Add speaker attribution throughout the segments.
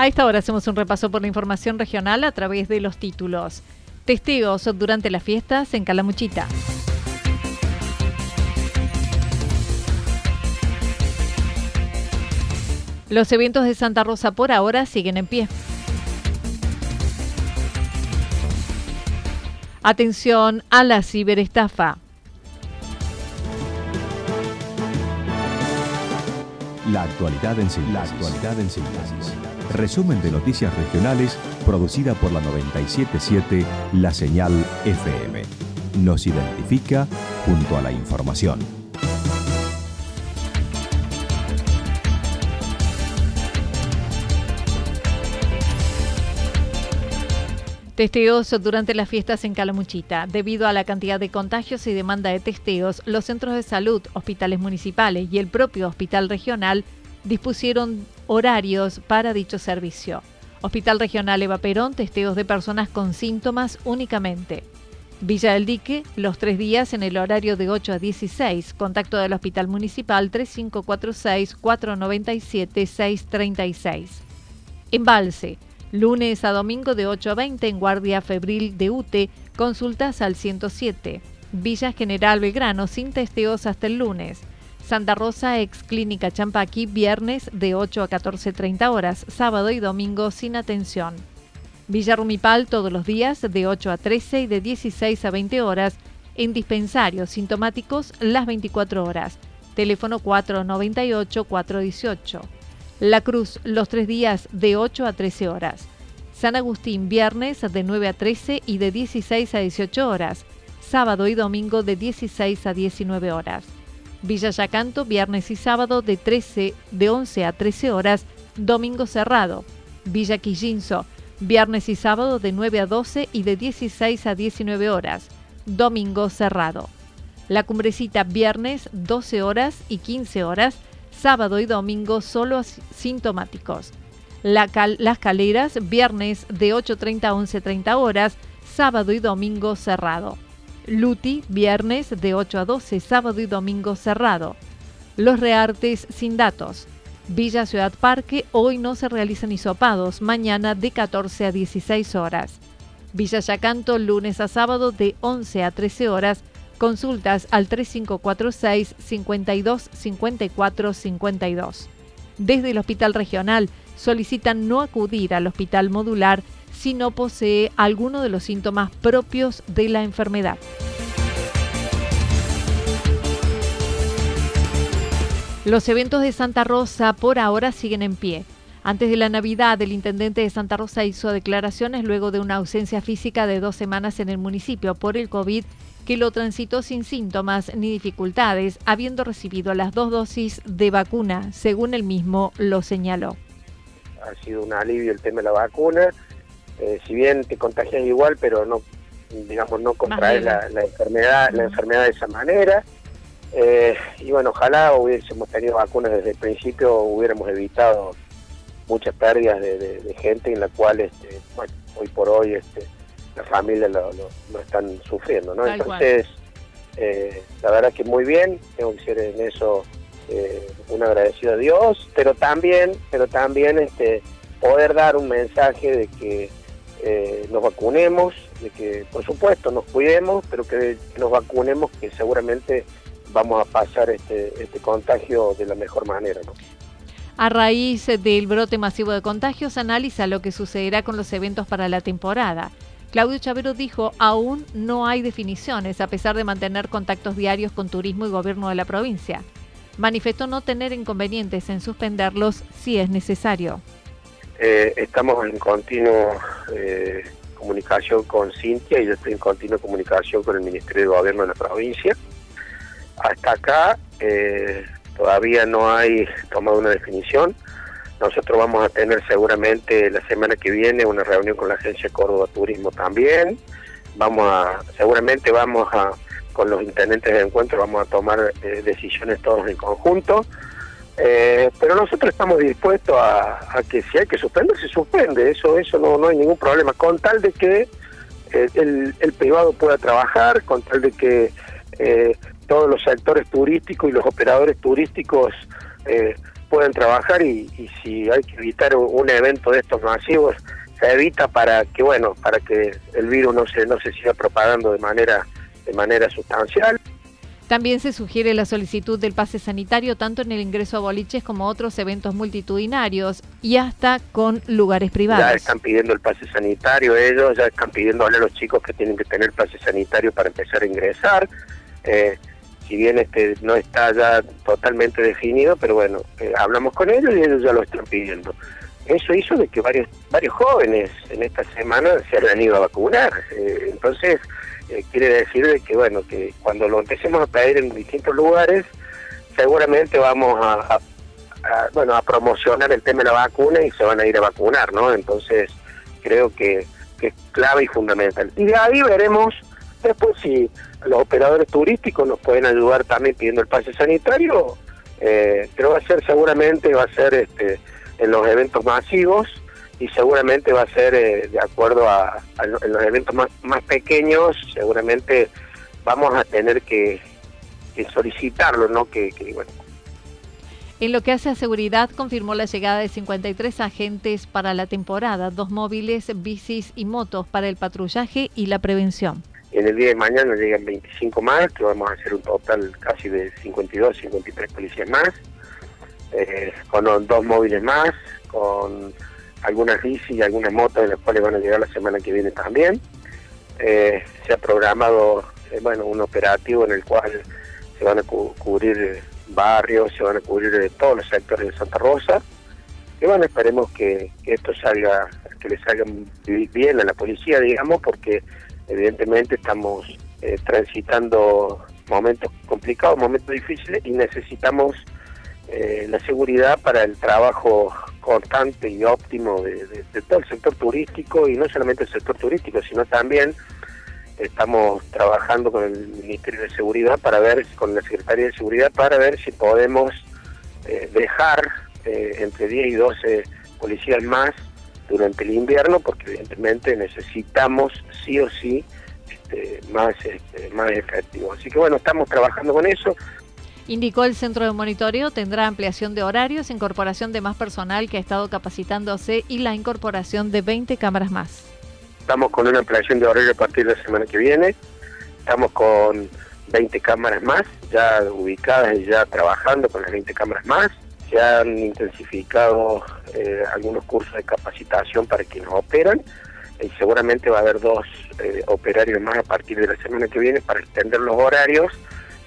Speaker 1: A esta hora hacemos un repaso por la información regional a través de los títulos. Testigos durante las fiestas en Calamuchita. Los eventos de Santa Rosa por ahora siguen en pie. Atención a la ciberestafa.
Speaker 2: La actualidad en síntesis. La actualidad en síntesis. Resumen de noticias regionales producida por la 977 La Señal FM. Nos identifica junto a la información.
Speaker 1: Testeos durante las fiestas en Calamuchita. Debido a la cantidad de contagios y demanda de testeos, los centros de salud, hospitales municipales y el propio hospital regional dispusieron horarios para dicho servicio. Hospital Regional Eva Perón, testeos de personas con síntomas únicamente. Villa del Dique, los tres días en el horario de 8 a 16. Contacto del Hospital Municipal 3546-497-636. Embalse, lunes a domingo de 8 a 20 en Guardia Febril de UTE, consultas al 107. Villa General Belgrano, sin testeos hasta el lunes. Santa Rosa, ex Clínica Champaqui, viernes de 8 a 14.30 horas, sábado y domingo sin atención. Villa Rumipal todos los días de 8 a 13 y de 16 a 20 horas, en dispensarios sintomáticos las 24 horas. Teléfono 498-418. La Cruz los tres días de 8 a 13 horas. San Agustín viernes de 9 a 13 y de 16 a 18 horas. Sábado y domingo de 16 a 19 horas. Villa Yacanto, viernes y sábado de 13 de 11 a 13 horas, domingo cerrado. Villa Quillinzo, viernes y sábado de 9 a 12 y de 16 a 19 horas, domingo cerrado. La Cumbrecita, viernes 12 horas y 15 horas, sábado y domingo solo sintomáticos. las Caleras, viernes de 8.30 a 11.30 horas, sábado y domingo cerrado. Luti, viernes de 8 a 12, sábado y domingo cerrado. Los Reartes sin datos. Villa Ciudad Parque, hoy no se realizan hisopados, mañana de 14 a 16 horas. Villa Yacanto, lunes a sábado de 11 a 13 horas, consultas al 3546 52 54 52. Desde el Hospital Regional solicitan no acudir al Hospital Modular si no posee alguno de los síntomas propios de la enfermedad. Los eventos de Santa Rosa por ahora siguen en pie. Antes de la Navidad, el intendente de Santa Rosa hizo declaraciones luego de una ausencia física de dos semanas en el municipio por el COVID que lo transitó sin síntomas ni dificultades, habiendo recibido las dos dosis de vacuna, según él mismo lo señaló.
Speaker 3: Ha sido un alivio el tema de la vacuna, eh, si bien te contagias igual, pero no, digamos, no contraes la, enfermedad, la enfermedad de esa manera. Eh, y bueno, ojalá hubiésemos tenido vacunas desde el principio, hubiéramos evitado muchas pérdidas de, gente en la cual, este, bueno, hoy por hoy este, las familias lo, están sufriendo, ¿no? Entonces, eh, la verdad que muy bien, tengo que ser en eso eh, un agradecido a Dios, pero también, pero también este, poder dar un mensaje de que eh, nos vacunemos, que por supuesto nos cuidemos, pero que nos vacunemos, que seguramente vamos a pasar este, este contagio de la mejor manera.
Speaker 1: A raíz del brote masivo de contagios, analiza lo que sucederá con los eventos para la temporada. Claudio Chavero dijo, aún no hay definiciones, a pesar de mantener contactos diarios con turismo y gobierno de la provincia. Manifestó no tener inconvenientes en suspenderlos si es necesario.
Speaker 3: Eh, estamos en continua eh, comunicación con Cintia y yo estoy en continua comunicación con el Ministerio de Gobierno de la provincia. Hasta acá eh, todavía no hay tomado una definición. Nosotros vamos a tener seguramente la semana que viene una reunión con la Agencia Córdoba Turismo también. Vamos a, seguramente vamos a, con los intendentes de encuentro, vamos a tomar eh, decisiones todos en conjunto. Eh, pero nosotros estamos dispuestos a, que si hay que suspender, se suspende. Eso, eso no, no hay ningún problema. Con tal de que eh, el, el, privado pueda trabajar, con tal de que todos los sectores turísticos y los operadores turísticos eh, pueden trabajar y, si hay que evitar un, evento de estos masivos se evita para que bueno para que el virus no se no se siga propagando de manera de manera sustancial
Speaker 1: también se sugiere la solicitud del pase sanitario tanto en el ingreso a boliches como otros eventos multitudinarios y hasta con lugares privados.
Speaker 3: Ya están pidiendo el pase sanitario ellos, ya están pidiendo a los chicos que tienen que tener pase sanitario para empezar a ingresar. Eh, si bien este no está ya totalmente definido, pero bueno, eh, hablamos con ellos y ellos ya lo están pidiendo. Eso hizo de que varios varios jóvenes en esta semana se hayan ido a vacunar. Eh, entonces, eh, quiere decir de que bueno, que cuando lo empecemos a pedir en distintos lugares, seguramente vamos a, bueno, a promocionar el tema de la vacuna y se van a ir a vacunar, ¿no? Entonces, creo que, es clave y fundamental. Y de ahí veremos después si los operadores turísticos nos pueden ayudar también pidiendo el pase sanitario, eh, pero va a ser seguramente, va a ser este, en los eventos masivos y seguramente va a ser eh, de acuerdo a, en los eventos más, más pequeños, seguramente vamos a tener que, solicitarlo, ¿no? Que, bueno.
Speaker 1: En lo que hace a seguridad, confirmó la llegada de 53 agentes para la temporada, dos móviles, bicis y motos para el patrullaje y la prevención
Speaker 3: en el día de mañana llegan 25 más, que vamos a hacer un total casi de 52, 53 policías más, eh, con dos móviles más, con algunas bicis y algunas motos, de las cuales van a llegar la semana que viene también. Eh, se ha programado eh, bueno un operativo en el cual se van a cubrir barrios, se van a cubrir todos los sectores de Santa Rosa. Y bueno, esperemos que, que esto salga, que le salga bien a la policía, digamos, porque evidentemente estamos eh, transitando momentos complicados, momentos difíciles y necesitamos eh, la seguridad para el trabajo constante y óptimo de, todo el sector turístico y no solamente el sector turístico, sino también estamos trabajando con el Ministerio de Seguridad para ver, con la Secretaría de Seguridad para ver si podemos eh, dejar entre 10 y 12 policías más durante el invierno, porque evidentemente necesitamos sí o sí este, más, este, más efectivo. Así que bueno, estamos trabajando con eso.
Speaker 1: Indicó el centro de monitoreo tendrá ampliación de horarios, incorporación de más personal que ha estado capacitándose y la incorporación de 20 cámaras más.
Speaker 3: Estamos con una ampliación de horario a partir de la semana que viene. Estamos con 20 cámaras más, ya ubicadas y ya trabajando con las 20 cámaras más se han intensificado eh, algunos cursos de capacitación para quienes operan y seguramente va a haber dos eh, operarios más a partir de la semana que viene para extender los horarios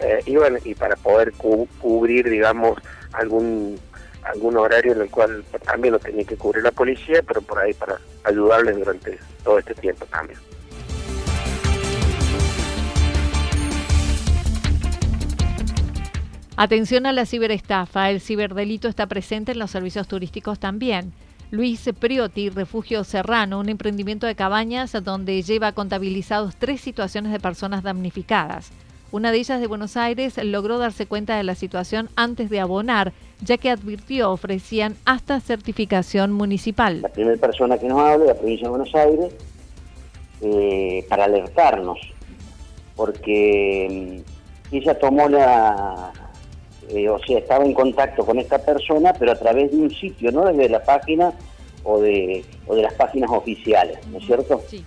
Speaker 3: eh, y bueno y para poder cubrir digamos algún algún horario en el cual también lo tenía que cubrir la policía pero por ahí para ayudarles durante todo este tiempo también.
Speaker 1: Atención a la ciberestafa, el ciberdelito está presente en los servicios turísticos también. Luis Priotti, Refugio Serrano, un emprendimiento de cabañas donde lleva contabilizados tres situaciones de personas damnificadas. Una de ellas de Buenos Aires logró darse cuenta de la situación antes de abonar, ya que advirtió ofrecían hasta certificación municipal.
Speaker 4: La primera persona que nos habla, la provincia de Buenos Aires, eh, para alertarnos, porque mm, ella tomó la, eh, o sea, estaba en contacto con esta persona, pero a través de un sitio, no desde la página o de, o de las páginas oficiales, ¿no es cierto? Sí.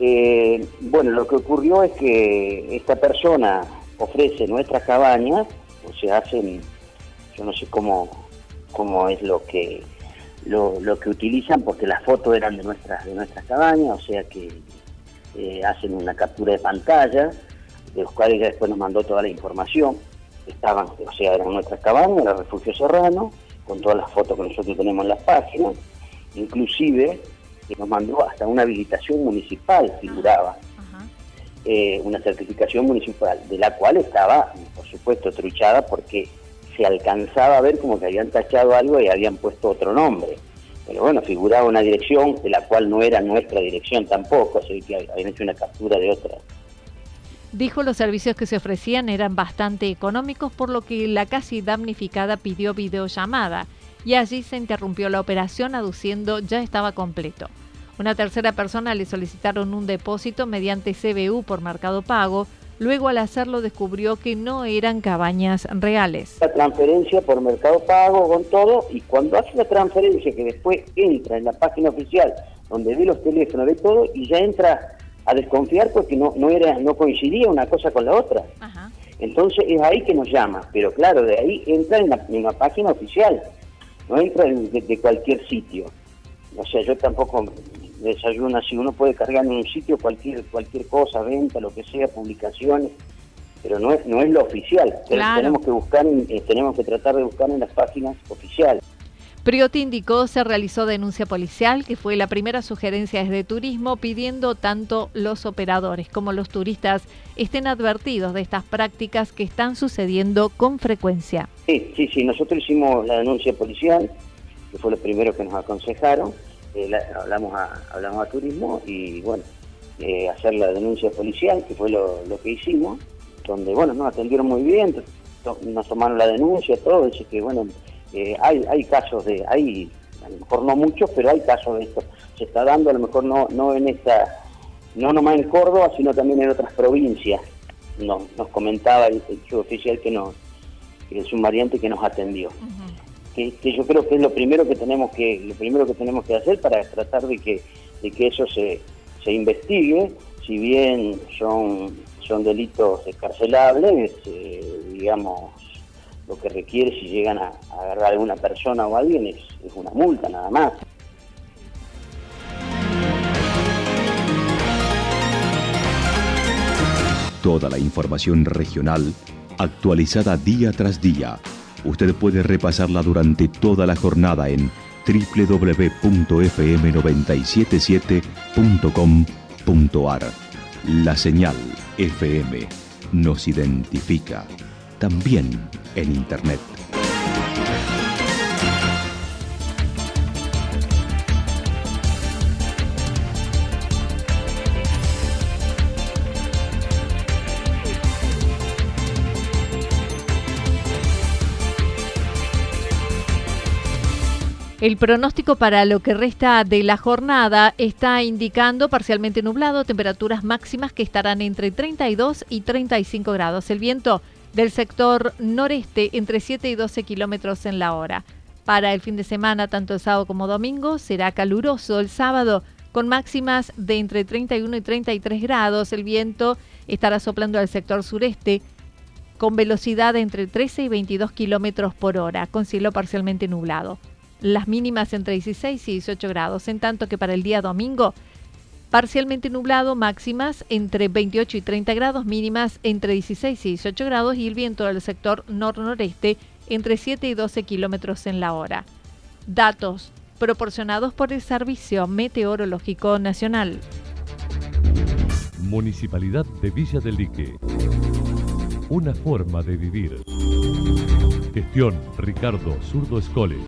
Speaker 4: Eh, bueno, lo que ocurrió es que esta persona ofrece nuestras cabañas, o se hacen, yo no sé cómo, cómo es lo que lo, que utilizan, porque las fotos eran de nuestras de nuestras cabañas, o sea que eh, hacen una captura de pantalla, de los cuales después nos mandó toda la información. Estaban, o sea, eran nuestras cabañas, era Refugio Serrano, con todas las fotos que nosotros tenemos en las páginas, inclusive nos mandó hasta una habilitación municipal, figuraba, eh, una certificación municipal, de la cual estaba, por supuesto, truchada porque se alcanzaba a ver como que habían tachado algo y habían puesto otro nombre. Pero bueno, figuraba una dirección de la cual no era nuestra dirección tampoco, así que habían hecho una captura de otra.
Speaker 1: Dijo los servicios que se ofrecían eran bastante económicos, por lo que la casi damnificada pidió videollamada y allí se interrumpió la operación aduciendo ya estaba completo. Una tercera persona le solicitaron un depósito mediante CBU por Mercado Pago, luego al hacerlo descubrió que no eran cabañas reales.
Speaker 4: La transferencia por Mercado Pago con todo y cuando hace la transferencia que después entra en la página oficial donde ve los teléfonos, ve todo y ya entra a desconfiar porque no, no, era, no coincidía una cosa con la otra. Entonces es ahí que nos llama, pero claro, de ahí entra en la página oficial no entra de, cualquier sitio. O sea, yo tampoco desayuno así, uno puede cargar en un sitio cualquier cualquier cosa, venta, lo que sea, publicaciones, pero no es, no es lo oficial. Tenemos que buscar, eh, tenemos que tratar de buscar en las páginas oficiales.
Speaker 1: Priotti indicó se realizó denuncia policial, que fue la primera sugerencia desde turismo, pidiendo tanto los operadores como los turistas estén advertidos de estas prácticas que están sucediendo con frecuencia.
Speaker 4: Sí, sí, sí, nosotros hicimos la denuncia policial, que fue lo primero que nos aconsejaron, eh, hablamos, a, hablamos a turismo y bueno, eh, hacer la denuncia policial, que fue lo, que hicimos, donde bueno, nos atendieron muy bien, nos tomaron la denuncia, todo, dice que bueno, eh, hay, hay casos de, hay, a lo mejor no muchos, pero hay casos de esto. Se está dando a lo mejor no, no en esta, no nomás en Córdoba, sino también en otras provincias. No, nos comentaba el, el oficial que nos, es un variante que nos atendió. que, yo creo que es lo primero que tenemos que, lo primero que tenemos que hacer para tratar de que, de que eso se, se investigue, si bien son, son delitos escarcelables, eh, digamos, lo que requiere si llegan a, agarrar a alguna persona o a alguien es, es una multa nada más.
Speaker 2: Toda la información regional actualizada día tras día. Usted puede repasarla durante toda la jornada en www.fm977.com.ar. La señal FM nos identifica también en Internet.
Speaker 1: El pronóstico para lo que resta de la jornada está indicando parcialmente nublado, temperaturas máximas que estarán entre 32 y 35 grados. El viento del sector noreste entre 7 y 12 kilómetros en la hora. Para el fin de semana, tanto el sábado como domingo, será caluroso el sábado con máximas de entre 31 y 33 grados. El viento estará soplando al sector sureste con velocidad de entre 13 y 22 kilómetros por hora, con cielo parcialmente nublado. Las mínimas entre 16 y 18 grados, en tanto que para el día domingo Parcialmente nublado, máximas entre 28 y 30 grados, mínimas entre 16 y 18 grados y el viento del sector nor-noreste entre 7 y 12 kilómetros en la hora. Datos proporcionados por el Servicio Meteorológico Nacional.
Speaker 5: Municipalidad de Villa del Lique. Una forma de vivir. Gestión Ricardo Zurdo Escole.